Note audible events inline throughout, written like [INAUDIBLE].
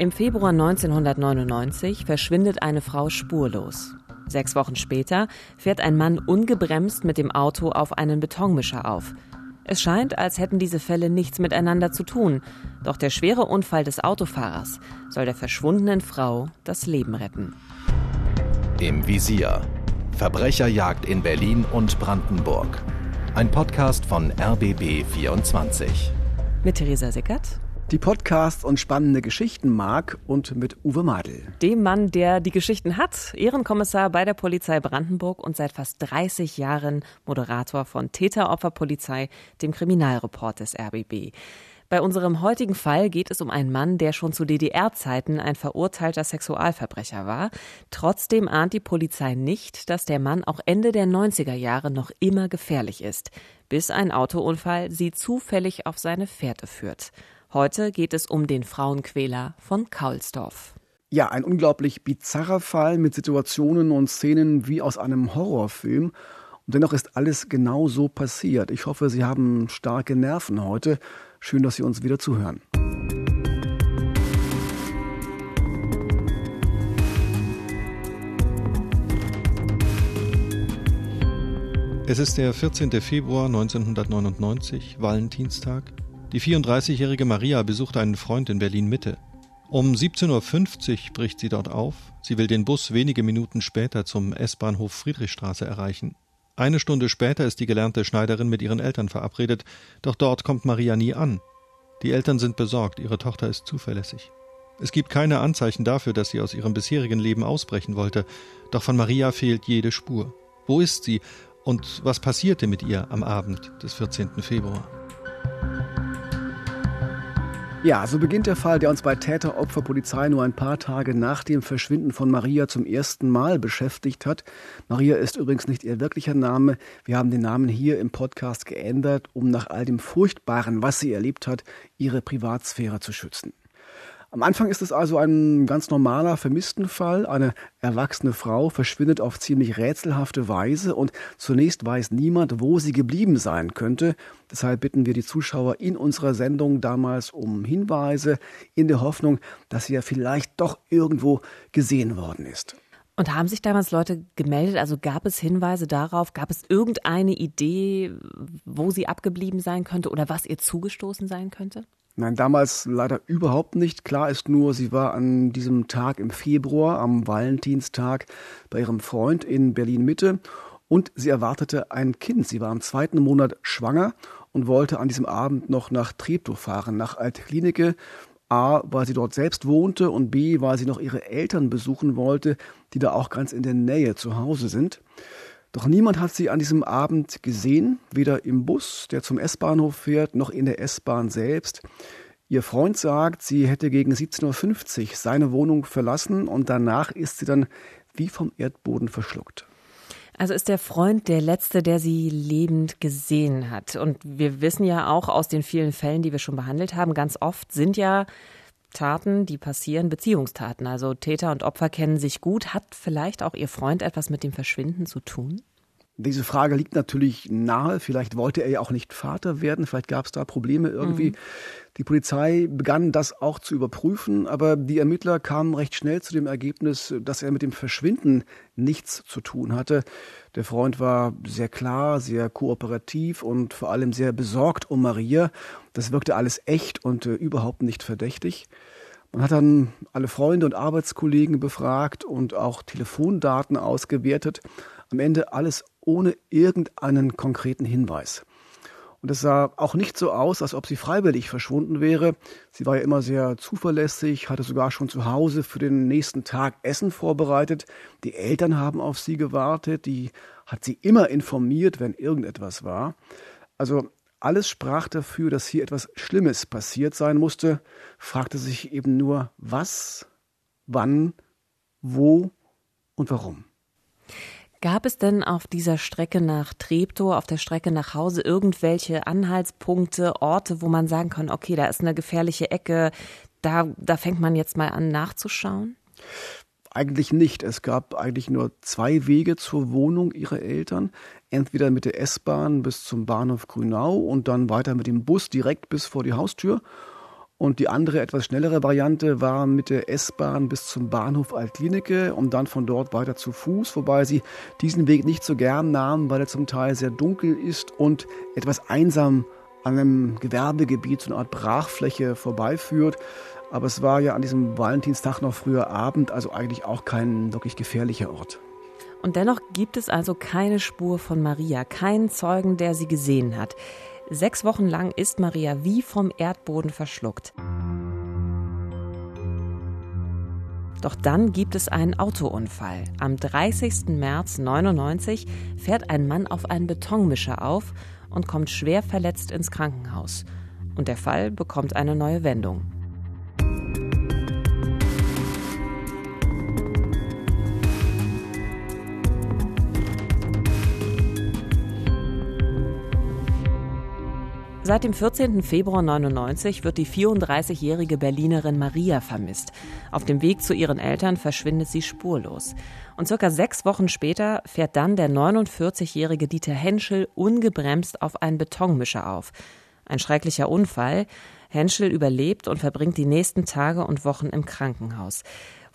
Im Februar 1999 verschwindet eine Frau spurlos. Sechs Wochen später fährt ein Mann ungebremst mit dem Auto auf einen Betonmischer auf. Es scheint, als hätten diese Fälle nichts miteinander zu tun. Doch der schwere Unfall des Autofahrers soll der verschwundenen Frau das Leben retten. Im Visier. Verbrecherjagd in Berlin und Brandenburg. Ein Podcast von RBB 24. Mit Theresa Sickert die Podcasts und spannende Geschichten mag und mit Uwe Madel. Dem Mann, der die Geschichten hat, Ehrenkommissar bei der Polizei Brandenburg und seit fast 30 Jahren Moderator von Täter-Opfer-Polizei, dem Kriminalreport des RBB. Bei unserem heutigen Fall geht es um einen Mann, der schon zu DDR-Zeiten ein verurteilter Sexualverbrecher war. Trotzdem ahnt die Polizei nicht, dass der Mann auch Ende der 90er Jahre noch immer gefährlich ist, bis ein Autounfall sie zufällig auf seine Fährte führt. Heute geht es um den Frauenquäler von Kaulsdorf. Ja, ein unglaublich bizarrer Fall mit Situationen und Szenen wie aus einem Horrorfilm. Und dennoch ist alles genau so passiert. Ich hoffe, Sie haben starke Nerven heute. Schön, dass Sie uns wieder zuhören. Es ist der 14. Februar 1999, Valentinstag. Die 34-jährige Maria besucht einen Freund in Berlin Mitte. Um 17.50 Uhr bricht sie dort auf. Sie will den Bus wenige Minuten später zum S-Bahnhof Friedrichstraße erreichen. Eine Stunde später ist die gelernte Schneiderin mit ihren Eltern verabredet, doch dort kommt Maria nie an. Die Eltern sind besorgt, ihre Tochter ist zuverlässig. Es gibt keine Anzeichen dafür, dass sie aus ihrem bisherigen Leben ausbrechen wollte, doch von Maria fehlt jede Spur. Wo ist sie und was passierte mit ihr am Abend des 14. Februar? Ja, so beginnt der Fall, der uns bei Täter-Opfer-Polizei nur ein paar Tage nach dem Verschwinden von Maria zum ersten Mal beschäftigt hat. Maria ist übrigens nicht ihr wirklicher Name. Wir haben den Namen hier im Podcast geändert, um nach all dem Furchtbaren, was sie erlebt hat, ihre Privatsphäre zu schützen. Am Anfang ist es also ein ganz normaler Vermisstenfall. Eine erwachsene Frau verschwindet auf ziemlich rätselhafte Weise und zunächst weiß niemand, wo sie geblieben sein könnte. Deshalb bitten wir die Zuschauer in unserer Sendung damals um Hinweise in der Hoffnung, dass sie ja vielleicht doch irgendwo gesehen worden ist. Und haben sich damals Leute gemeldet? Also gab es Hinweise darauf? Gab es irgendeine Idee, wo sie abgeblieben sein könnte oder was ihr zugestoßen sein könnte? Nein, damals leider überhaupt nicht. Klar ist nur, sie war an diesem Tag im Februar, am Valentinstag, bei ihrem Freund in Berlin Mitte und sie erwartete ein Kind. Sie war im zweiten Monat schwanger und wollte an diesem Abend noch nach Treptow fahren, nach Altklinike. A, weil sie dort selbst wohnte und B, weil sie noch ihre Eltern besuchen wollte, die da auch ganz in der Nähe zu Hause sind. Doch niemand hat sie an diesem Abend gesehen, weder im Bus, der zum S-Bahnhof fährt, noch in der S-Bahn selbst. Ihr Freund sagt, sie hätte gegen 17.50 Uhr seine Wohnung verlassen und danach ist sie dann wie vom Erdboden verschluckt. Also ist der Freund der Letzte, der sie lebend gesehen hat. Und wir wissen ja auch aus den vielen Fällen, die wir schon behandelt haben, ganz oft sind ja Taten, die passieren, Beziehungstaten. Also Täter und Opfer kennen sich gut. Hat vielleicht auch Ihr Freund etwas mit dem Verschwinden zu tun? Diese Frage liegt natürlich nahe. Vielleicht wollte er ja auch nicht Vater werden. Vielleicht gab es da Probleme irgendwie. Mhm. Die Polizei begann das auch zu überprüfen, aber die Ermittler kamen recht schnell zu dem Ergebnis, dass er mit dem Verschwinden nichts zu tun hatte. Der Freund war sehr klar, sehr kooperativ und vor allem sehr besorgt um Maria. Das wirkte alles echt und äh, überhaupt nicht verdächtig. Man hat dann alle Freunde und Arbeitskollegen befragt und auch Telefondaten ausgewertet. Am Ende alles ohne irgendeinen konkreten Hinweis. Und es sah auch nicht so aus, als ob sie freiwillig verschwunden wäre. Sie war ja immer sehr zuverlässig, hatte sogar schon zu Hause für den nächsten Tag Essen vorbereitet. Die Eltern haben auf sie gewartet, die hat sie immer informiert, wenn irgendetwas war. Also alles sprach dafür, dass hier etwas Schlimmes passiert sein musste, fragte sich eben nur, was, wann, wo und warum. Gab es denn auf dieser Strecke nach Treptow, auf der Strecke nach Hause irgendwelche Anhaltspunkte, Orte, wo man sagen kann, okay, da ist eine gefährliche Ecke, da, da fängt man jetzt mal an nachzuschauen? Eigentlich nicht. Es gab eigentlich nur zwei Wege zur Wohnung ihrer Eltern. Entweder mit der S-Bahn bis zum Bahnhof Grünau und dann weiter mit dem Bus direkt bis vor die Haustür Und die andere, etwas schnellere Variante war mit der S-Bahn bis zum Bahnhof Altklinike und dann von dort weiter zu Fuß, wobei sie diesen Weg nicht so gern nahmen, weil er zum Teil sehr dunkel ist und etwas einsam an einem Gewerbegebiet, so eine Art Brachfläche vorbeiführt. Aber es war ja an diesem Valentinstag noch früher Abend, also eigentlich auch kein wirklich gefährlicher Ort. Und dennoch gibt es also keine Spur von Maria, keinen Zeugen, der sie gesehen hat. Sechs Wochen lang ist Maria wie vom Erdboden verschluckt. Doch dann gibt es einen Autounfall. Am 30. März 99 fährt ein Mann auf einen Betonmischer auf und kommt schwer verletzt ins Krankenhaus. Und der Fall bekommt eine neue Wendung. Seit dem 14. Februar 99 wird die 34-jährige Berlinerin Maria vermisst. Auf dem Weg zu ihren Eltern verschwindet sie spurlos. Und circa sechs Wochen später fährt dann der 49-jährige Dieter Henschel ungebremst auf einen Betonmischer auf. Ein schrecklicher Unfall. Henschel überlebt und verbringt die nächsten Tage und Wochen im Krankenhaus.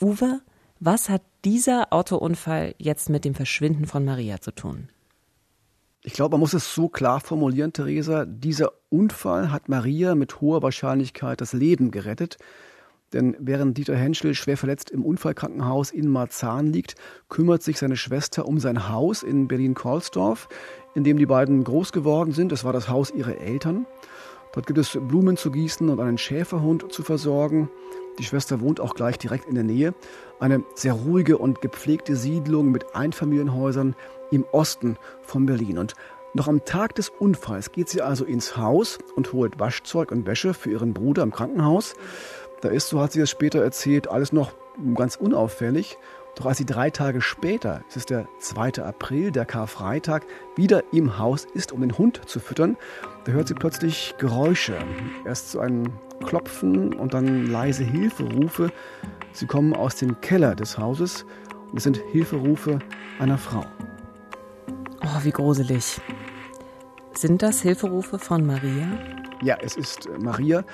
Uwe, was hat dieser Autounfall jetzt mit dem Verschwinden von Maria zu tun? Ich glaube, man muss es so klar formulieren, Theresa. Dieser Unfall hat Maria mit hoher Wahrscheinlichkeit das Leben gerettet. Denn während Dieter Henschel schwer verletzt im Unfallkrankenhaus in Marzahn liegt, kümmert sich seine Schwester um sein Haus in Berlin-Kohlsdorf, in dem die beiden groß geworden sind. Es war das Haus ihrer Eltern. Dort gibt es Blumen zu gießen und einen Schäferhund zu versorgen. Die Schwester wohnt auch gleich direkt in der Nähe. Eine sehr ruhige und gepflegte Siedlung mit Einfamilienhäusern, im Osten von Berlin. Und noch am Tag des Unfalls geht sie also ins Haus und holt Waschzeug und Wäsche für ihren Bruder im Krankenhaus. Da ist, so hat sie es später erzählt, alles noch ganz unauffällig. Doch als sie drei Tage später, es ist der 2. April, der Karfreitag, wieder im Haus ist, um den Hund zu füttern, da hört sie plötzlich Geräusche. Erst so ein Klopfen und dann leise Hilferufe. Sie kommen aus dem Keller des Hauses und es sind Hilferufe einer Frau. Oh, wie gruselig. Sind das Hilferufe von Maria? Ja, es ist Maria,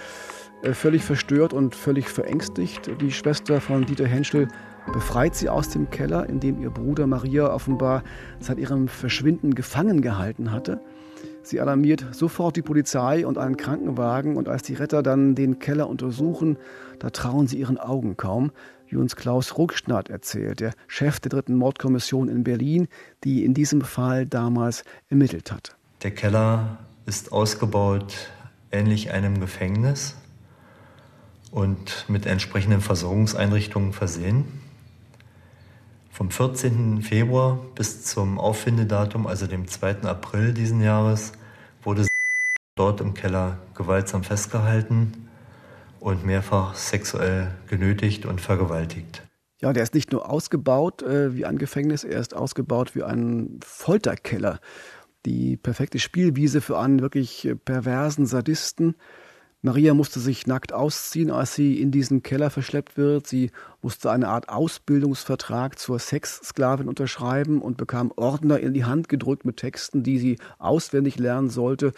äh, völlig verstört und völlig verängstigt. Die Schwester von Dieter Henschel befreit sie aus dem Keller, in dem ihr Bruder Maria offenbar seit ihrem Verschwinden gefangen gehalten hatte. Sie alarmiert sofort die Polizei und einen Krankenwagen und als die Retter dann den Keller untersuchen, da trauen sie ihren Augen kaum wie uns Klaus Ruckschnatt erzählt, der Chef der dritten Mordkommission in Berlin, die in diesem Fall damals ermittelt hat. Der Keller ist ausgebaut ähnlich einem Gefängnis und mit entsprechenden Versorgungseinrichtungen versehen. Vom 14. Februar bis zum Auffindedatum, also dem 2. April diesen Jahres, wurde [LAUGHS] dort im Keller gewaltsam festgehalten und mehrfach sexuell genötigt und vergewaltigt. Ja, der ist nicht nur ausgebaut äh, wie ein Gefängnis, er ist ausgebaut wie ein Folterkeller. Die perfekte Spielwiese für einen wirklich äh, perversen Sadisten. Maria musste sich nackt ausziehen, als sie in diesen Keller verschleppt wird. Sie musste eine Art Ausbildungsvertrag zur Sexsklavin unterschreiben und bekam Ordner in die Hand gedrückt mit Texten, die sie auswendig lernen sollte.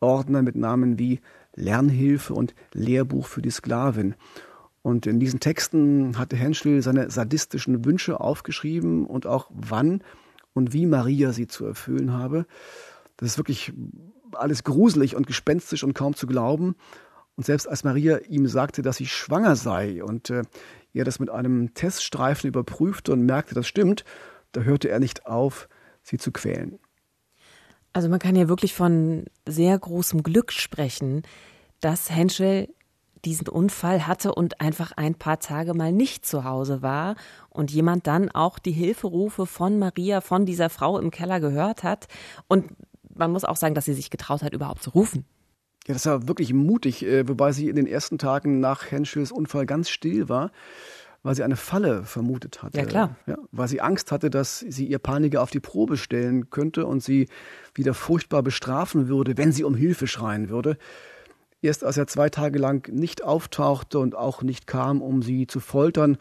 Ordner mit Namen wie Lernhilfe und Lehrbuch für die Sklavin. Und in diesen Texten hatte Henschel seine sadistischen Wünsche aufgeschrieben und auch wann und wie Maria sie zu erfüllen habe. Das ist wirklich alles gruselig und gespenstisch und kaum zu glauben. Und selbst als Maria ihm sagte, dass sie schwanger sei und äh, er das mit einem Teststreifen überprüfte und merkte, das stimmt, da hörte er nicht auf, sie zu quälen. Also man kann ja wirklich von sehr großem Glück sprechen, dass Henschel diesen Unfall hatte und einfach ein paar Tage mal nicht zu Hause war und jemand dann auch die Hilferufe von Maria, von dieser Frau im Keller gehört hat. Und man muss auch sagen, dass sie sich getraut hat, überhaupt zu rufen. Ja, das war wirklich mutig, äh, wobei sie in den ersten Tagen nach Henschels Unfall ganz still war weil sie eine Falle vermutet hatte. Ja, klar. Ja, weil sie Angst hatte, dass sie ihr Paniker auf die Probe stellen könnte und sie wieder furchtbar bestrafen würde, wenn sie um Hilfe schreien würde. Erst als er zwei Tage lang nicht auftauchte und auch nicht kam, um sie zu foltern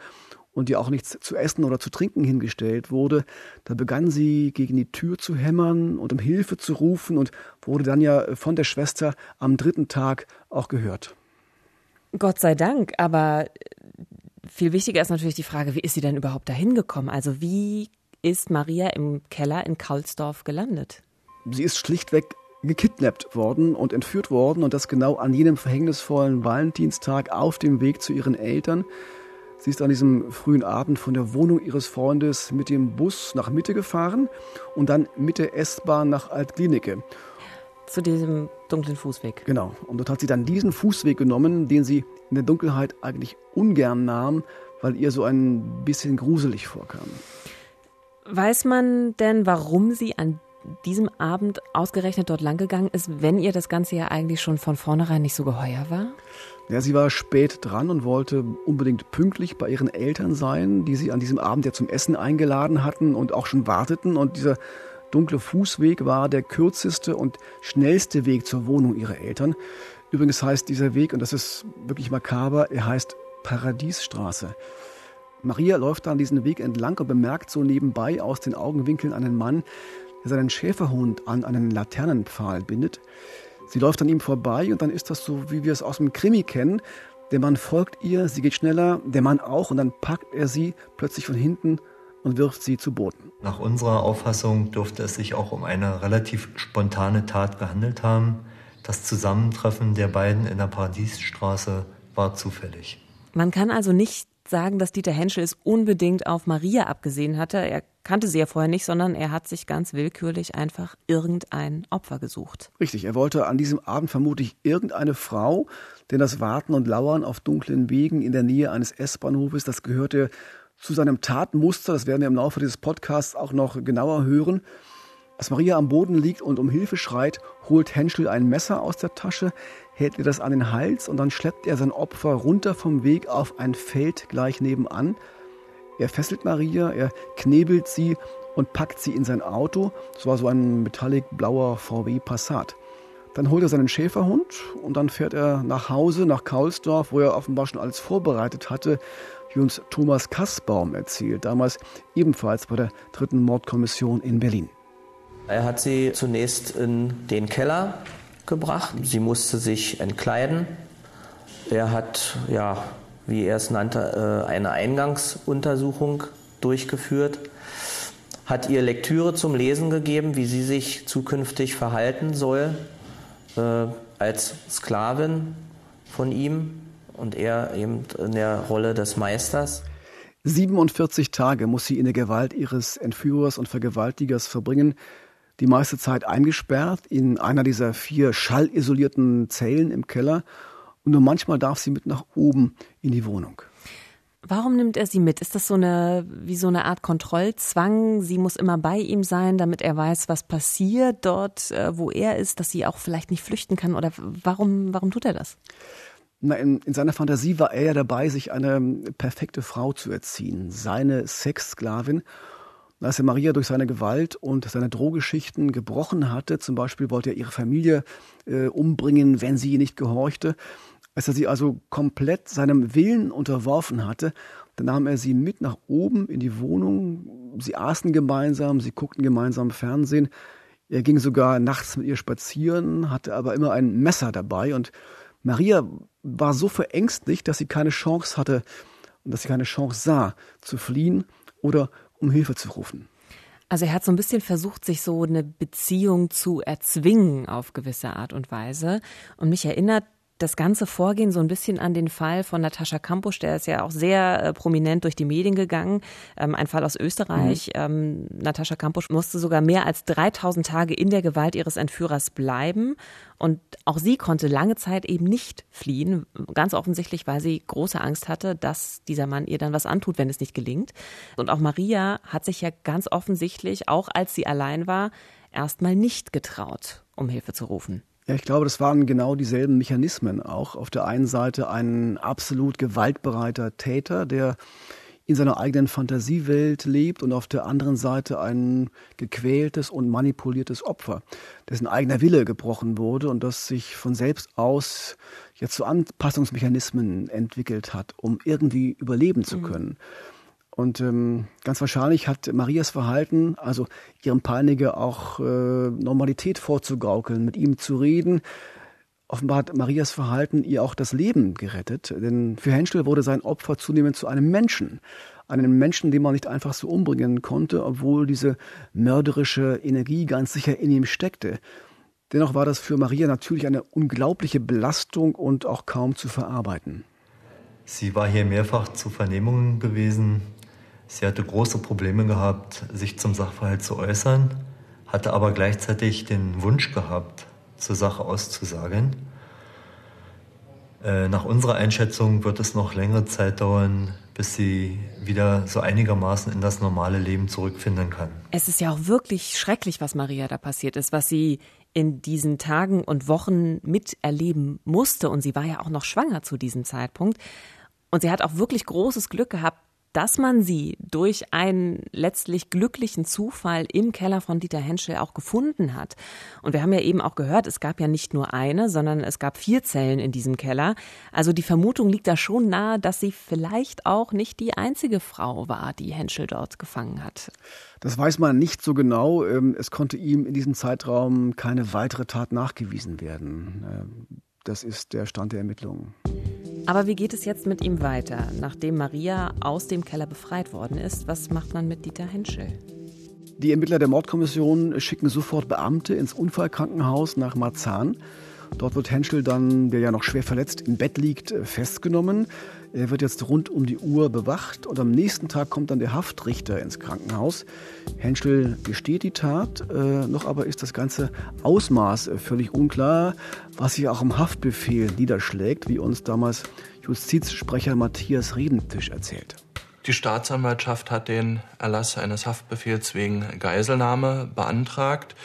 und ihr auch nichts zu essen oder zu trinken hingestellt wurde, da begann sie gegen die Tür zu hämmern und um Hilfe zu rufen und wurde dann ja von der Schwester am dritten Tag auch gehört. Gott sei Dank, aber viel wichtiger ist natürlich die Frage, wie ist sie denn überhaupt dahin gekommen? Also wie ist Maria im Keller in Kaulsdorf gelandet? Sie ist schlichtweg gekidnappt worden und entführt worden und das genau an jenem verhängnisvollen Valentinstag auf dem Weg zu ihren Eltern. Sie ist an diesem frühen Abend von der Wohnung ihres Freundes mit dem Bus nach Mitte gefahren und dann mit der S-Bahn nach Altklinike. Zu diesem dunklen Fußweg. Genau. Und dort hat sie dann diesen Fußweg genommen, den sie in der Dunkelheit eigentlich ungern nahm, weil ihr so ein bisschen gruselig vorkam. Weiß man denn, warum sie an diesem Abend ausgerechnet dort langgegangen ist, wenn ihr das Ganze ja eigentlich schon von vornherein nicht so geheuer war? Ja, sie war spät dran und wollte unbedingt pünktlich bei ihren Eltern sein, die sie an diesem Abend ja zum Essen eingeladen hatten und auch schon warteten. Und dieser dunkle Fußweg war der kürzeste und schnellste Weg zur Wohnung ihrer Eltern. Übrigens heißt dieser Weg, und das ist wirklich makaber, er heißt Paradiesstraße. Maria läuft dann diesen Weg entlang und bemerkt so nebenbei aus den Augenwinkeln einen Mann, der seinen Schäferhund an einen Laternenpfahl bindet. Sie läuft an ihm vorbei und dann ist das so, wie wir es aus dem Krimi kennen. Der Mann folgt ihr, sie geht schneller, der Mann auch und dann packt er sie plötzlich von hinten und wirft sie zu Boden. Nach unserer Auffassung dürfte es sich auch um eine relativ spontane Tat gehandelt haben. Das Zusammentreffen der beiden in der Paradiesstraße war zufällig. Man kann also nicht sagen, dass Dieter Henschel es unbedingt auf Maria abgesehen hatte. Er kannte sie ja vorher nicht, sondern er hat sich ganz willkürlich einfach irgendein Opfer gesucht. Richtig, er wollte an diesem Abend vermutlich irgendeine Frau, denn das Warten und Lauern auf dunklen Wegen in der Nähe eines S-Bahnhofes, das gehörte zu seinem Tatmuster, das werden wir im Laufe dieses Podcasts auch noch genauer hören. Als Maria am Boden liegt und um Hilfe schreit, holt Henschel ein Messer aus der Tasche, hält ihr das an den Hals und dann schleppt er sein Opfer runter vom Weg auf ein Feld gleich nebenan. Er fesselt Maria, er knebelt sie und packt sie in sein Auto. Das war so ein metallic blauer VW Passat. Dann holt er seinen Schäferhund und dann fährt er nach Hause, nach Kaulsdorf, wo er offenbar schon alles vorbereitet hatte, wie uns Thomas Kassbaum erzählt, damals ebenfalls bei der dritten Mordkommission in Berlin. Er hat sie zunächst in den Keller gebracht. Sie musste sich entkleiden. Er hat, ja, wie er es nannte, äh, eine Eingangsuntersuchung durchgeführt, hat ihr Lektüre zum Lesen gegeben, wie sie sich zukünftig verhalten soll äh, als Sklavin von ihm und er eben in der Rolle des Meisters. 47 Tage muss sie in der Gewalt ihres Entführers und Vergewaltigers verbringen die meiste Zeit eingesperrt in einer dieser vier schallisolierten Zellen im Keller und nur manchmal darf sie mit nach oben in die Wohnung. Warum nimmt er sie mit? Ist das so eine, wie so eine Art Kontrollzwang? Sie muss immer bei ihm sein, damit er weiß, was passiert dort, äh, wo er ist, dass sie auch vielleicht nicht flüchten kann? Oder warum, warum tut er das? Na, in, in seiner Fantasie war er ja dabei, sich eine perfekte Frau zu erziehen, seine Sexsklavin. Als er Maria durch seine Gewalt und seine Drohgeschichten gebrochen hatte, zum Beispiel wollte er ihre Familie äh, umbringen, wenn sie nicht gehorchte, als er sie also komplett seinem Willen unterworfen hatte, dann nahm er sie mit nach oben in die Wohnung. Sie aßen gemeinsam, sie guckten gemeinsam Fernsehen. Er ging sogar nachts mit ihr spazieren, hatte aber immer ein Messer dabei und Maria war so verängstigt, dass sie keine Chance hatte und dass sie keine Chance sah, zu fliehen oder um Hilfe zu rufen. Also er hat so ein bisschen versucht, sich so eine Beziehung zu erzwingen auf gewisse Art und Weise. Und mich erinnert das ganze Vorgehen so ein bisschen an den Fall von Natascha Kampusch, der ist ja auch sehr äh, prominent durch die Medien gegangen. Ähm, ein Fall aus Österreich. Mhm. Ähm, Natascha Kampusch musste sogar mehr als 3000 Tage in der Gewalt ihres Entführers bleiben. Und auch sie konnte lange Zeit eben nicht fliehen. Ganz offensichtlich, weil sie große Angst hatte, dass dieser Mann ihr dann was antut, wenn es nicht gelingt. Und auch Maria hat sich ja ganz offensichtlich, auch als sie allein war, erstmal nicht getraut, um Hilfe zu rufen. Ja, ich glaube, das waren genau dieselben Mechanismen auch. Auf der einen Seite ein absolut gewaltbereiter Täter, der in seiner eigenen Fantasiewelt lebt und auf der anderen Seite ein gequältes und manipuliertes Opfer, dessen eigener Wille gebrochen wurde und das sich von selbst aus jetzt zu Anpassungsmechanismen entwickelt hat, um irgendwie überleben zu mhm. können. Mhm. Und ähm, ganz wahrscheinlich hat Marias Verhalten, also ihrem Peiniger auch äh, Normalität vorzugaukeln, mit ihm zu reden, Offenbar hat Marias Verhalten ihr auch das Leben gerettet, denn für Henschel wurde sein Opfer zunehmend zu einem Menschen. Einem Menschen, den man nicht einfach so umbringen konnte, obwohl diese mörderische Energie ganz sicher in ihm steckte. Dennoch war das für Maria natürlich eine unglaubliche Belastung und auch kaum zu verarbeiten. Sie war hier mehrfach zu Vernehmungen gewesen. Sie hatte große Probleme gehabt, sich zum Sachverhalt zu äußern, hatte aber gleichzeitig den Wunsch gehabt, zur Sache auszusagen. Äh, nach unserer Einschätzung wird es noch längere Zeit dauern, bis sie wieder so einigermaßen in das normale Leben zurückfinden kann. Es ist ja auch wirklich schrecklich, was Maria da passiert ist, was sie in diesen Tagen und Wochen miterleben musste. Und sie war ja auch noch schwanger zu diesem Zeitpunkt. Und sie hat auch wirklich großes Glück gehabt, dass man sie durch einen letztlich glücklichen Zufall im Keller von Dieter Henschel auch gefunden hat. Und wir haben ja eben auch gehört, es gab ja nicht nur eine, sondern es gab vier Zellen in diesem Keller. Also die Vermutung liegt da schon nahe, dass sie vielleicht auch nicht die einzige Frau war, die Henschel dort gefangen hat. Das weiß man nicht so genau. Ähm, es konnte ihm in diesem Zeitraum keine weitere Tat nachgewiesen werden. Ähm, das ist der Stand der Ermittlungen. Aber wie geht es jetzt mit ihm weiter, nachdem Maria aus dem Keller befreit worden ist? Was macht man mit Dieter Henschel? Die Ermittler der Mordkommission schicken sofort Beamte ins Unfallkrankenhaus nach Marzahn. Dort wird Henschel dann, der ja noch schwer verletzt im Bett liegt, festgenommen. Er wird jetzt rund um die Uhr bewacht und am nächsten Tag kommt dann der Haftrichter ins Krankenhaus. Henschel gesteht die Tat, äh, noch aber ist das ganze Ausmaß völlig unklar, was sich auch im Haftbefehl niederschlägt, wie uns damals Justizsprecher Matthias Riedenfisch erzählt. Die Staatsanwaltschaft hat den Erlass eines Haftbefehls wegen Geiselnahme beantragt.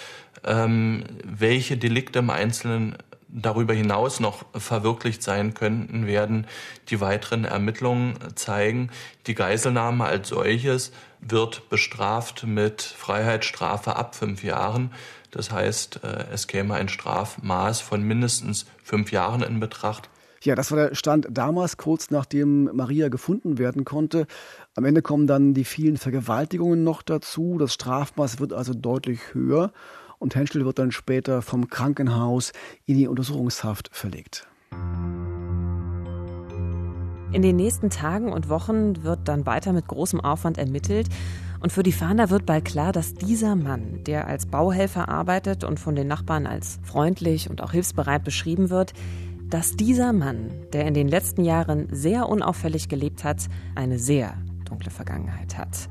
Ähm, welche Delikte im Einzelnen darüber hinaus noch verwirklicht sein könnten, werden die weiteren Ermittlungen zeigen. Die Geiselnahme als solches wird bestraft mit Freiheitsstrafe ab fünf Jahren. Das heißt, äh, es käme ein Strafmaß von mindestens fünf Jahren in Betracht. Ja, das war der Stand damals, kurz nachdem Maria gefunden werden konnte. Am Ende kommen dann die vielen Vergewaltigungen noch dazu. Das Strafmaß wird also deutlich höher und Henschel wird dann später vom Krankenhaus in die Untersuchungshaft verlegt. In den nächsten Tagen und Wochen wird dann weiter mit großem Aufwand ermittelt. Und für die Fahnder wird bald klar, dass dieser Mann, der als Bauhelfer arbeitet und von den Nachbarn als freundlich und auch hilfsbereit beschrieben wird, dass dieser Mann, der in den letzten Jahren sehr unauffällig gelebt hat, eine sehr dunkle Vergangenheit hat.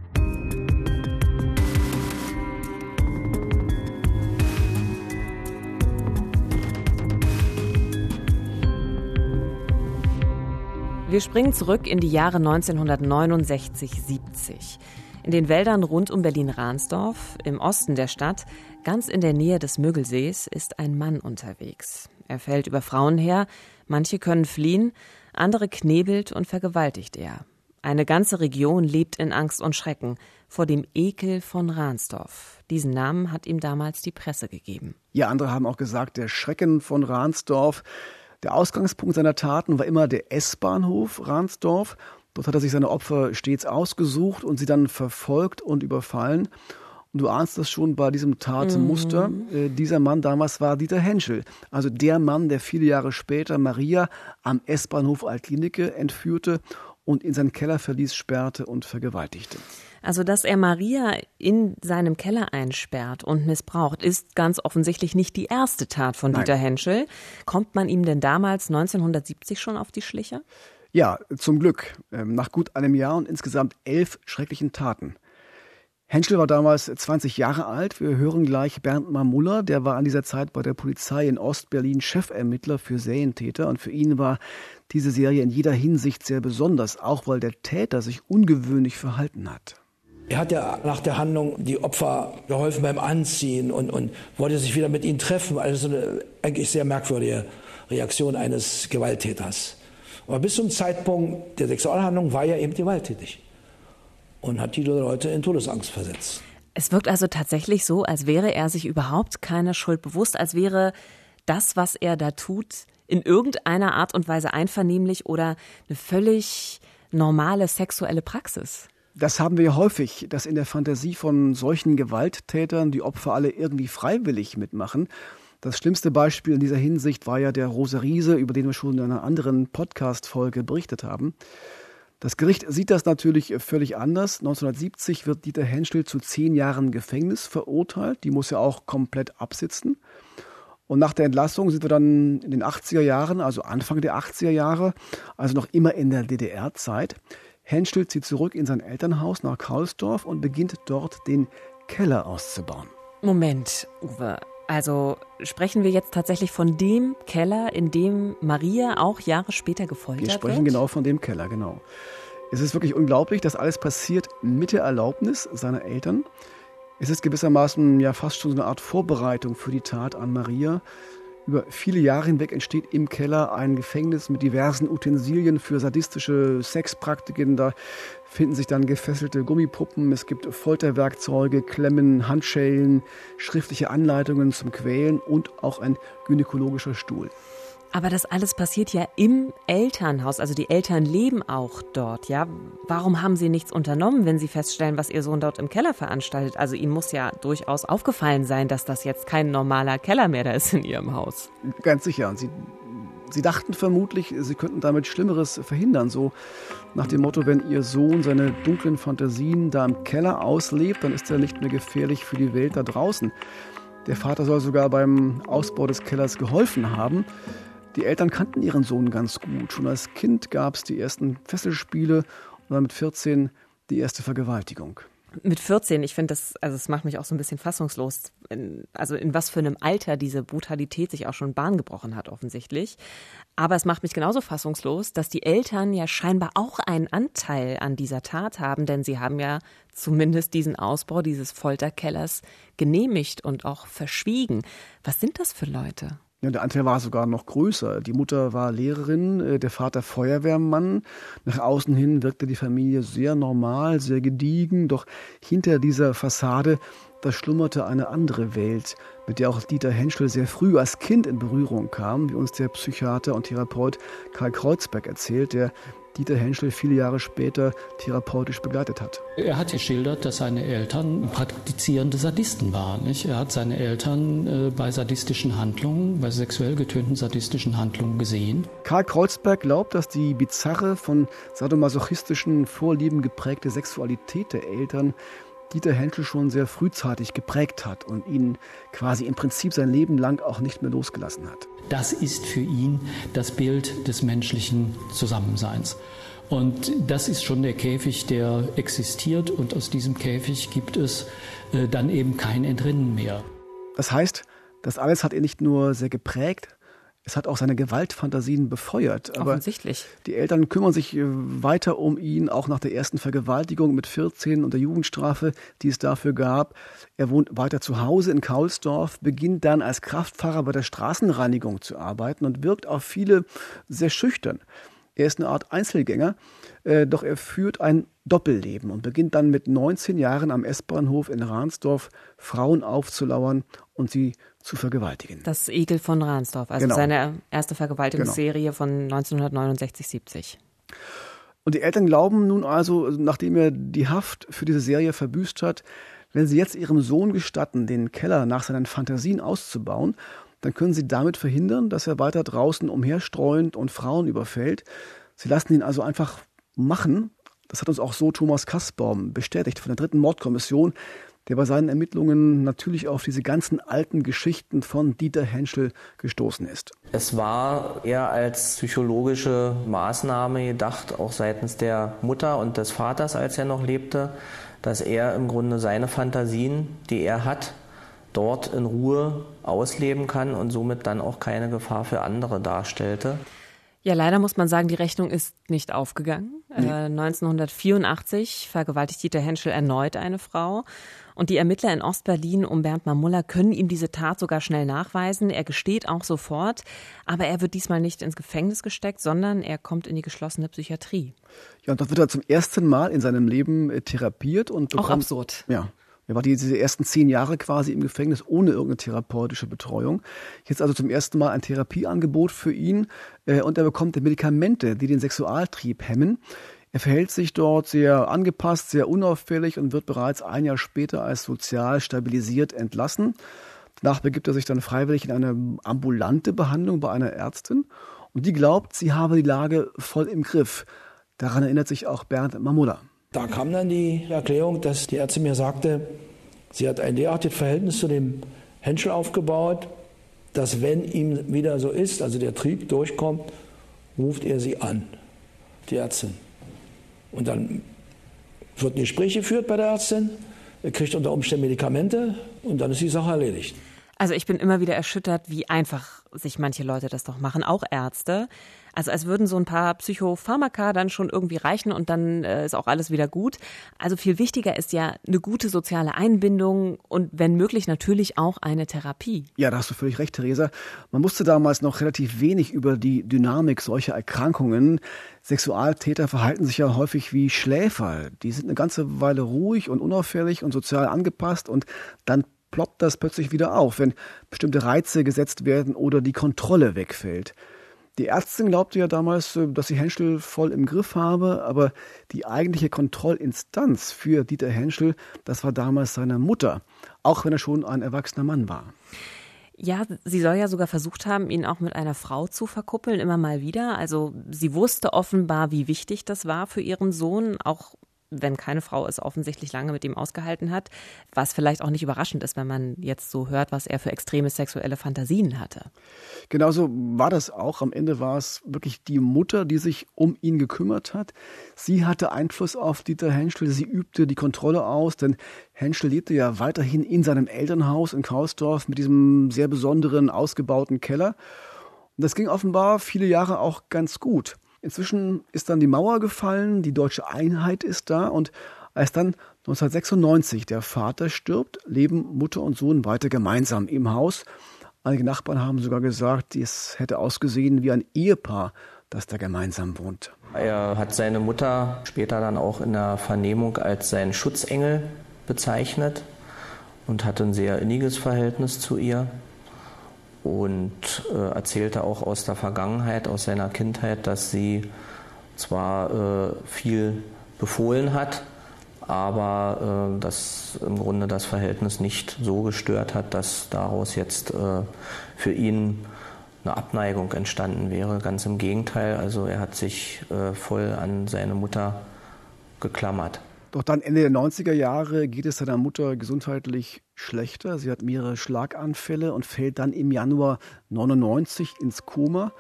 Wir springen zurück in die Jahre 1969-70. In den Wäldern rund um Berlin-Rahnsdorf, im Osten der Stadt, ganz in der Nähe des Müggelsees, ist ein Mann unterwegs. Er fällt über Frauen her, manche können fliehen, andere knebelt und vergewaltigt er. Eine ganze Region lebt in Angst und Schrecken vor dem Ekel von Rahnsdorf. Diesen Namen hat ihm damals die Presse gegeben. Ja, andere haben auch gesagt, der Schrecken von Rahnsdorf. Der Ausgangspunkt seiner Taten war immer der S-Bahnhof Ransdorf. Dort hat er sich seine Opfer stets ausgesucht und sie dann verfolgt und überfallen. Und du ahnst das schon bei diesem Tatmuster. Mhm. Äh, dieser Mann damals war Dieter Henschel. Also der Mann, der viele Jahre später Maria am S-Bahnhof Altklinike entführte und in seinen Kellerverlies sperrte und vergewaltigte. Also, dass er Maria in seinem Keller einsperrt und missbraucht, ist ganz offensichtlich nicht die erste Tat von Nein. Dieter Henschel. Kommt man ihm denn damals 1970 schon auf die Schliche? Ja, zum Glück. Ähm, nach gut einem Jahr und insgesamt elf schrecklichen Taten. Henschel war damals 20 Jahre alt. Wir hören gleich Bernd Mamuller, der war an dieser Zeit bei der Polizei in Ostberlin Chefermittler für Serientäter und für ihn war diese Serie in jeder Hinsicht sehr besonders, auch weil der Täter sich ungewöhnlich verhalten hat. Er hat ja nach der Handlung die Opfer geholfen beim Anziehen und, und wollte sich wieder mit ihnen treffen. Also eine eigentlich sehr merkwürdige Reaktion eines Gewalttäters. Aber bis zum Zeitpunkt der Sexualhandlung war er eben gewalttätig und hat die Leute in Todesangst versetzt. Es wirkt also tatsächlich so, als wäre er sich überhaupt keiner Schuld bewusst, als wäre das, was er da tut, in irgendeiner Art und Weise einvernehmlich oder eine völlig normale sexuelle Praxis. Das haben wir häufig, dass in der Fantasie von solchen Gewalttätern die Opfer alle irgendwie freiwillig mitmachen. Das schlimmste Beispiel in dieser Hinsicht war ja der Rose Riese, über den wir schon in einer anderen Podcast-Folge berichtet haben. Das Gericht sieht das natürlich völlig anders. 1970 wird Dieter Henschel zu zehn Jahren Gefängnis verurteilt. Die muss er auch komplett absitzen. Und nach der Entlassung sind wir dann in den 80er Jahren, also Anfang der 80er Jahre, also noch immer in der DDR-Zeit. Henschel zieht zurück in sein Elternhaus nach Karlsdorf und beginnt dort den Keller auszubauen. Moment, Uwe. Also sprechen wir jetzt tatsächlich von dem Keller, in dem Maria auch Jahre später gefoltert wird? Wir sprechen wird? genau von dem Keller, genau. Es ist wirklich unglaublich, dass alles passiert mit der Erlaubnis seiner Eltern. Es ist gewissermaßen ja fast schon so eine Art Vorbereitung für die Tat an Maria. Über viele Jahre hinweg entsteht im Keller ein Gefängnis mit diversen Utensilien für sadistische Sexpraktiken. Da finden sich dann gefesselte Gummipuppen, es gibt Folterwerkzeuge, Klemmen, Handschellen, schriftliche Anleitungen zum Quälen und auch ein gynäkologischer Stuhl. Aber das alles passiert ja im Elternhaus. Also die Eltern leben auch dort, ja. Warum haben sie nichts unternommen, wenn sie feststellen, was ihr Sohn dort im Keller veranstaltet? Also ihnen muss ja durchaus aufgefallen sein, dass das jetzt kein normaler Keller mehr da ist in ihrem Haus. Ganz sicher. Sie, sie dachten vermutlich, sie könnten damit Schlimmeres verhindern. So nach dem Motto, wenn ihr Sohn seine dunklen Fantasien da im Keller auslebt, dann ist er nicht mehr gefährlich für die Welt da draußen. Der Vater soll sogar beim Ausbau des Kellers geholfen haben. Die Eltern kannten ihren Sohn ganz gut. Schon als Kind gab es die ersten Fesselspiele und dann mit 14 die erste Vergewaltigung. Mit 14, ich finde das, also es macht mich auch so ein bisschen fassungslos. In, also in was für einem Alter diese Brutalität sich auch schon Bahn gebrochen hat, offensichtlich. Aber es macht mich genauso fassungslos, dass die Eltern ja scheinbar auch einen Anteil an dieser Tat haben, denn sie haben ja zumindest diesen Ausbau dieses Folterkellers genehmigt und auch verschwiegen. Was sind das für Leute? Ja, der Anteil war sogar noch größer. Die Mutter war Lehrerin, äh, der Vater Feuerwehrmann. Nach außen hin wirkte die Familie sehr normal, sehr gediegen, doch hinter dieser Fassade, da schlummerte eine andere Welt, mit der auch Dieter Henschel sehr früh als Kind in Berührung kam, wie uns der Psychiater und Therapeut Karl Kreuzberg erzählt, der Dieter Henschel viele Jahre später therapeutisch begleitet hat. Er hat geschildert, dass seine Eltern praktizierende Sadisten waren. Nicht? Er hat seine Eltern äh, bei sadistischen Handlungen, bei sexuell getönten sadistischen Handlungen gesehen. Karl Kreuzberg glaubt, dass die bizarre, von sadomasochistischen Vorlieben geprägte Sexualität der Eltern Dieter Henschel schon sehr frühzeitig geprägt hat und ihn quasi im Prinzip sein Leben lang auch nicht mehr losgelassen hat. Das ist für ihn das Bild des menschlichen Zusammenseins. Und das ist schon der Käfig, der existiert und aus diesem Käfig gibt es äh, dann eben kein Entrinnen mehr. Das heißt, das alles hat ihn nicht nur sehr geprägt, es hat auch seine Gewaltfantasien befeuert. Aber Offensichtlich. Die Eltern kümmern sich äh, weiter um ihn, auch nach der ersten Vergewaltigung mit 14 und der Jugendstrafe, die es dafür gab. Er wohnt weiter zu Hause in Kaulsdorf, beginnt dann als Kraftfahrer bei der Straßenreinigung zu arbeiten und wirkt auf viele sehr schüchtern. Er ist eine Art Einzelgänger, äh, doch er führt ein Doppelleben und beginnt dann mit 19 Jahren am S-Bahnhof in Ransdorf Frauen aufzulauern und sie zu vergewaltigen. Das Ekel von Ransdorf, also genau. seine erste Vergewaltigungsserie genau. von 1969-70. Und die Eltern glauben nun also, nachdem er die Haft für diese Serie verbüßt hat, wenn sie jetzt ihrem Sohn gestatten, den Keller nach seinen Fantasien auszubauen, dann können sie damit verhindern, dass er weiter draußen umherstreuend und Frauen überfällt. Sie lassen ihn also einfach machen. Das hat uns auch so Thomas Kassbaum bestätigt von der dritten Mordkommission der bei seinen Ermittlungen natürlich auf diese ganzen alten Geschichten von Dieter Henschel gestoßen ist. Es war eher als psychologische Maßnahme gedacht, auch seitens der Mutter und des Vaters, als er noch lebte, dass er im Grunde seine Fantasien, die er hat, dort in Ruhe ausleben kann und somit dann auch keine Gefahr für andere darstellte. Ja, leider muss man sagen, die Rechnung ist nicht aufgegangen. Nee. Äh, 1984 vergewaltigt Dieter Henschel erneut eine Frau. Und die Ermittler in Ostberlin um Bernd Mamulla können ihm diese Tat sogar schnell nachweisen. Er gesteht auch sofort, aber er wird diesmal nicht ins Gefängnis gesteckt, sondern er kommt in die geschlossene Psychiatrie. Ja, und dort wird er zum ersten Mal in seinem Leben äh, therapiert und bekommt, auch absurd. Ja, er war diese ersten zehn Jahre quasi im Gefängnis ohne irgendeine therapeutische Betreuung. Jetzt also zum ersten Mal ein Therapieangebot für ihn äh, und er bekommt Medikamente, die den Sexualtrieb hemmen. Er verhält sich dort sehr angepasst, sehr unauffällig und wird bereits ein Jahr später als sozial stabilisiert entlassen. Danach begibt er sich dann freiwillig in eine ambulante Behandlung bei einer Ärztin und die glaubt, sie habe die Lage voll im Griff. Daran erinnert sich auch Bernd Mamulla. Da kam dann die Erklärung, dass die Ärztin mir sagte, sie hat ein derartiges Verhältnis zu dem Henschel aufgebaut, dass wenn ihm wieder so ist, also der Trieb durchkommt, ruft er sie an, die Ärztin. Und dann wird ein Gespräch geführt bei der Ärztin, er kriegt unter Umständen Medikamente und dann ist die Sache erledigt. Also ich bin immer wieder erschüttert, wie einfach sich manche Leute das doch machen, auch Ärzte. Also als würden so ein paar Psychopharmaka dann schon irgendwie reichen und dann äh, ist auch alles wieder gut. Also viel wichtiger ist ja eine gute soziale Einbindung und wenn möglich natürlich auch eine Therapie. Ja, da hast du völlig recht, Theresa. Man wusste damals noch relativ wenig über die Dynamik solcher Erkrankungen. Sexualtäter verhalten sich ja häufig wie Schläfer. Die sind eine ganze Weile ruhig und unauffällig und sozial angepasst und dann ploppt das plötzlich wieder auf, wenn bestimmte Reize gesetzt werden oder die Kontrolle wegfällt. Die Ärztin glaubte ja damals, äh, dass sie Henschel voll im Griff habe, aber die eigentliche Kontrollinstanz für Dieter Henschel, das war damals seine Mutter, auch wenn er schon ein erwachsener Mann war. Ja, sie soll ja sogar versucht haben, ihn auch mit einer Frau zu verkuppeln, immer mal wieder. Also sie wusste offenbar, wie wichtig das war für ihren Sohn, auch wenn keine Frau es offensichtlich lange mit ihm ausgehalten hat, was vielleicht auch nicht überraschend ist, wenn man jetzt so hört, was er für extreme sexuelle Fantasien hatte. Genauso war das auch. Am Ende war es wirklich die Mutter, die sich um ihn gekümmert hat. Sie hatte Einfluss auf Dieter Henschel. Sie übte die Kontrolle aus, denn Henschel lebte ja weiterhin in seinem Elternhaus in Kausdorf mit diesem sehr besonderen, ausgebauten Keller. Und das ging offenbar viele Jahre auch ganz gut. Inzwischen ist dann die Mauer gefallen, die deutsche Einheit ist da und als dann 1996 der Vater stirbt, leben Mutter und Sohn weiter gemeinsam im Haus. Einige Nachbarn haben sogar gesagt, es hätte ausgesehen wie ein Ehepaar, das da gemeinsam wohnt. Er hat seine Mutter später dann auch in der Vernehmung als seinen Schutzengel bezeichnet und hatte ein sehr inniges Verhältnis zu ihr und äh, erzählte auch aus der Vergangenheit, aus seiner Kindheit, dass sie zwar äh, viel befohlen hat, aber äh, dass im Grunde das Verhältnis nicht so gestört hat, dass daraus jetzt äh, für ihn eine Abneigung entstanden wäre. Ganz im Gegenteil, also er hat sich äh, voll an seine Mutter geklammert. Doch dann Ende der 90er Jahre geht es seiner Mutter gesundheitlich schlechter. Sie hat mehrere Schlaganfälle und fällt dann im Januar 99 ins Koma.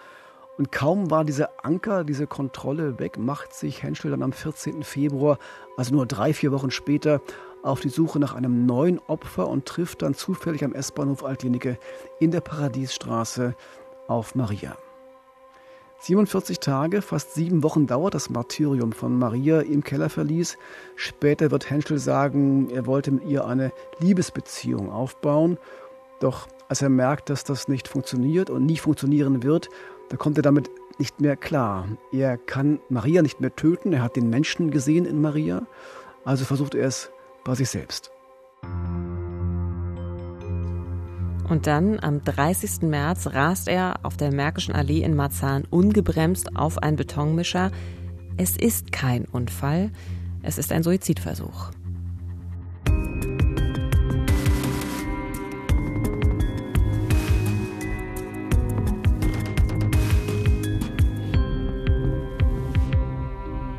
Und kaum war dieser Anker, diese Kontrolle weg, macht sich Henschel dann am 14. Februar, also nur drei, vier Wochen später, auf die Suche nach einem neuen Opfer und trifft dann zufällig am S-Bahnhof Altlinike in der Paradiesstraße auf Maria. 47 Tage, fast sieben Wochen dauert das Martyrium von Maria im Kellerverlies. Später wird Henschel sagen, er wollte mit ihr eine Liebesbeziehung aufbauen. Doch als er merkt, dass das nicht funktioniert und nie funktionieren wird, da kommt er damit nicht mehr klar. Er kann Maria nicht mehr töten, er hat den Menschen gesehen in Maria, also versucht er es bei sich selbst. Und dann am 30. März rast er auf der Märkischen Allee in Marzahn ungebremst auf einen Betonmischer. Es ist kein Unfall, es ist ein Suizidversuch.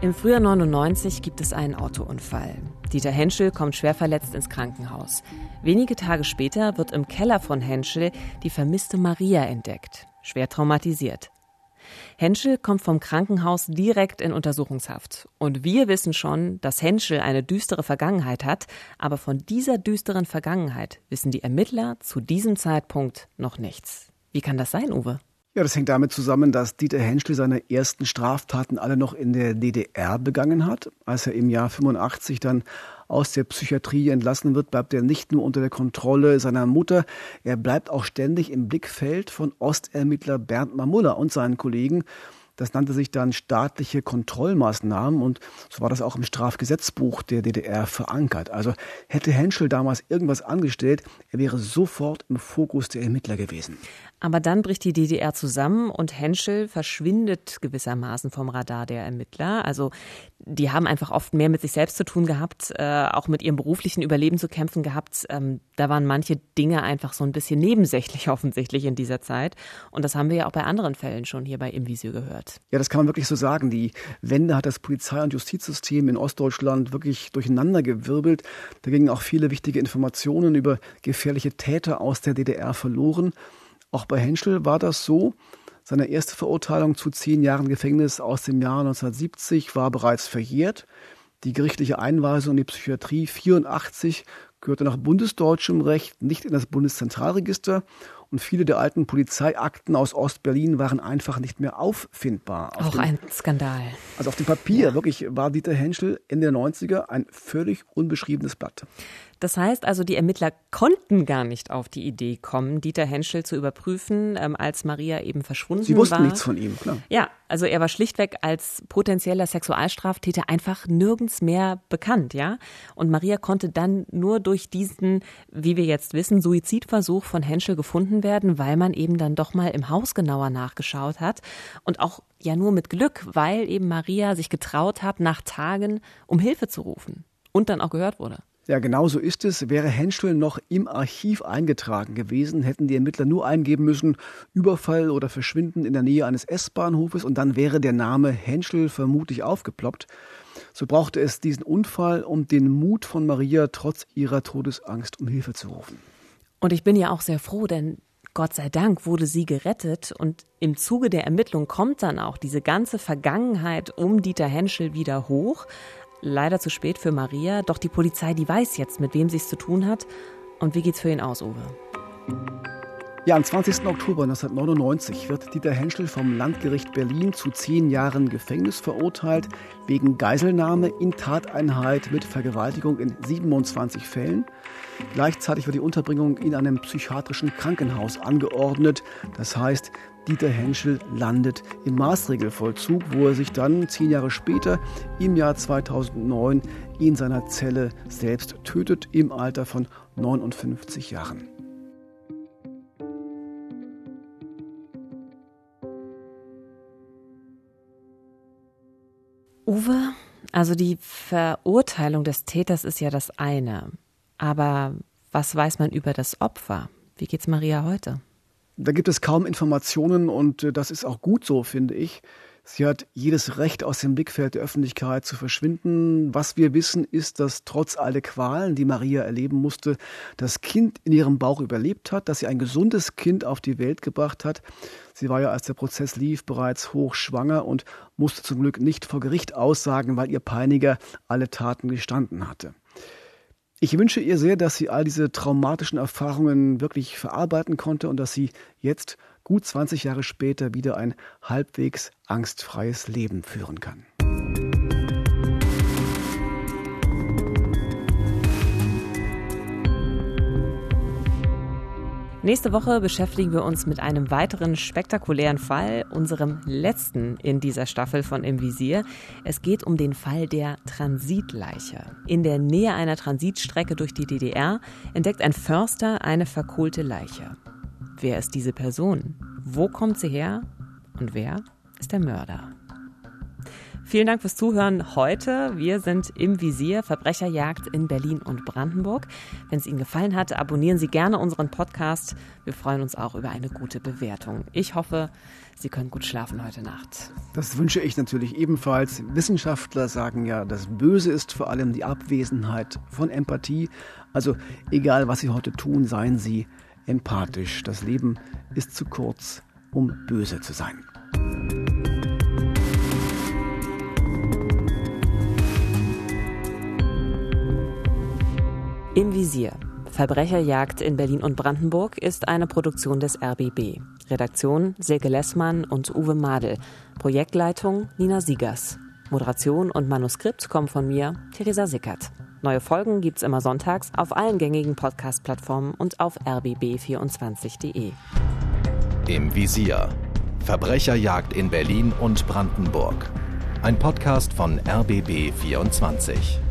Im Frühjahr 99 gibt es einen Autounfall. Dieter Henschel kommt schwer verletzt ins Krankenhaus. Wenige Tage später wird im Keller von Henschel die vermisste Maria entdeckt, schwer traumatisiert. Henschel kommt vom Krankenhaus direkt in Untersuchungshaft. Und wir wissen schon, dass Henschel eine düstere Vergangenheit hat, aber von dieser düsteren Vergangenheit wissen die Ermittler zu diesem Zeitpunkt noch nichts. Wie kann das sein, Uwe? Ja, das hängt damit zusammen, dass Dieter Henschel seine ersten Straftaten alle noch in der DDR begangen hat. Als er im Jahr 85 dann aus der Psychiatrie entlassen wird, bleibt er nicht nur unter der Kontrolle seiner Mutter, er bleibt auch ständig im Blickfeld von Ostermittler Bernd Mamuller und seinen Kollegen. Das nannte sich dann staatliche Kontrollmaßnahmen und so war das auch im Strafgesetzbuch der DDR verankert. Also hätte Henschel damals irgendwas angestellt, er wäre sofort im Fokus der Ermittler gewesen. Aber dann bricht die DDR zusammen und Henschel verschwindet gewissermaßen vom Radar der Ermittler. Also die haben einfach oft mehr mit sich selbst zu tun gehabt, äh, auch mit ihrem beruflichen Überleben zu kämpfen gehabt. Ähm, da waren manche Dinge einfach so ein bisschen nebensächlich [LAUGHS] offensichtlich in dieser Zeit. Und das haben wir ja auch bei anderen Fällen schon hier bei Im Visier Ja, das kann man wirklich so sagen. Die Wende hat das Polizei- und Justizsystem in Ostdeutschland wirklich durcheinandergewirbelt. Da gingen auch viele wichtige Informationen über gefährliche Täter aus der DDR verloren. Auch bei Henschel war das so. Seine erste Verurteilung zu zehn Jahren Gefängnis aus dem Jahr 1970 war bereits verjährt. Die gerichtliche Einweisung in die Psychiatrie 84 gehörte nach bundesdeutschem Recht nicht in das Bundeszentralregister und viele der alten Polizeiakten aus Ostberlin waren einfach nicht mehr auffindbar. Auf Auch dem, ein Skandal. Also auf dem Papier ja. wirklich war Dieter Henschel Ende der 90er ein völlig unbeschriebenes Blatt. Das heißt also, die Ermittler konnten gar nicht auf die Idee kommen, Dieter Henschel zu überprüfen, ähm, als Maria eben verschwunden war. Sie wussten war. nichts von ihm, klar. Ja, also er war schlichtweg als potenzieller Sexualstraftäter einfach nirgends mehr bekannt, ja. Und Maria konnte dann nur durch diesen, wie wir jetzt wissen, Suizidversuch von Henschel gefunden werden, weil man eben dann doch mal im Haus genauer nachgeschaut hat und auch ja nur mit Glück, weil eben Maria sich getraut hat, nach Tagen um Hilfe zu rufen und dann auch gehört wurde. Ja, genau so ist es. Wäre Henschel noch im Archiv eingetragen gewesen, hätten die Ermittler nur eingeben müssen, Überfall oder Verschwinden in der Nähe eines S-Bahnhofes und dann wäre der Name Henschel vermutlich aufgeploppt. So brauchte es diesen Unfall, um den Mut von Maria trotz ihrer Todesangst um Hilfe zu rufen. Und ich bin ja auch sehr froh, denn Gott sei Dank wurde sie gerettet und im Zuge der Ermittlung kommt dann auch diese ganze Vergangenheit um Dieter Henschel wieder hoch. Leider zu spät für Maria, doch die Polizei, die weiß jetzt, mit wem sie es zu tun hat. Und wie geht's für ihn aus, Uwe? Ja, am 20. Oktober 1999 wird Dieter Henschel vom Landgericht Berlin zu zehn Jahren Gefängnis verurteilt wegen Geiselnahme in Tateinheit mit Vergewaltigung in 27 Fällen. Gleichzeitig wird die Unterbringung in einem psychiatrischen Krankenhaus angeordnet. Das heißt, Dieter Henschel landet im Maßregelvollzug, wo er sich dann zehn Jahre später im Jahr 2009 in seiner Zelle selbst tötet im Alter von 59 Jahren. Uwe, also die Verurteilung des Täters ist ja das eine. Aber was weiß man über das Opfer? Wie geht's Maria heute? Da gibt es kaum Informationen und äh, das ist auch gut so, finde ich. Sie hat jedes Recht, aus dem Blickfeld der Öffentlichkeit zu verschwinden. Was wir wissen, ist, dass trotz all der Qualen, die Maria erleben musste, das Kind in ihrem Bauch überlebt hat, dass sie ein gesundes Kind auf die Welt gebracht hat. Sie war ja, als der Prozess lief, bereits hochschwanger und musste zum Glück nicht vor Gericht aussagen, weil ihr Peiniger alle Taten gestanden hatte. Ich wünsche ihr sehr, dass sie all diese traumatischen Erfahrungen wirklich verarbeiten konnte und dass sie jetzt, gut 20 Jahre später, wieder ein halbwegs angstfreies Leben führen kann. Nächste Woche beschäftigen wir uns mit einem weiteren spektakulären Fall, unserem letzten in dieser Staffel von Im Visier. Es geht um den Fall der Transitleiche. In der Nähe einer Transitstrecke durch die DDR entdeckt ein Förster eine verkohlte Leiche. Wer ist diese Person? Wo kommt sie her? Und wer ist der Mörder? Vielen Dank fürs Zuhören heute. Wir sind im Visier Verbrecherjagd in Berlin und Brandenburg. Wenn es Ihnen gefallen hat, abonnieren Sie gerne unseren Podcast. Wir freuen uns auch über eine gute Bewertung. Ich hoffe, Sie können gut schlafen heute Nacht. Das wünsche ich natürlich ebenfalls. Wissenschaftler sagen ja, das Böse ist vor allem die Abwesenheit von Empathie. Also egal, was Sie heute tun, seien Sie empathisch. Das Leben ist zu kurz, um böse zu sein. Im Visier. Verbrecherjagd in Berlin und Brandenburg ist eine Produktion des RBB. Redaktion Silke Lessmann und Uwe Madel. Projektleitung Nina Siegers. Moderation und Manuskript kommen von mir, Theresa Sickert. Neue Folgen gibt's immer sonntags auf allen gängigen Podcast-Plattformen und auf rbb24.de. Im Visier. Verbrecherjagd in Berlin und Brandenburg. Ein Podcast von RBB 24.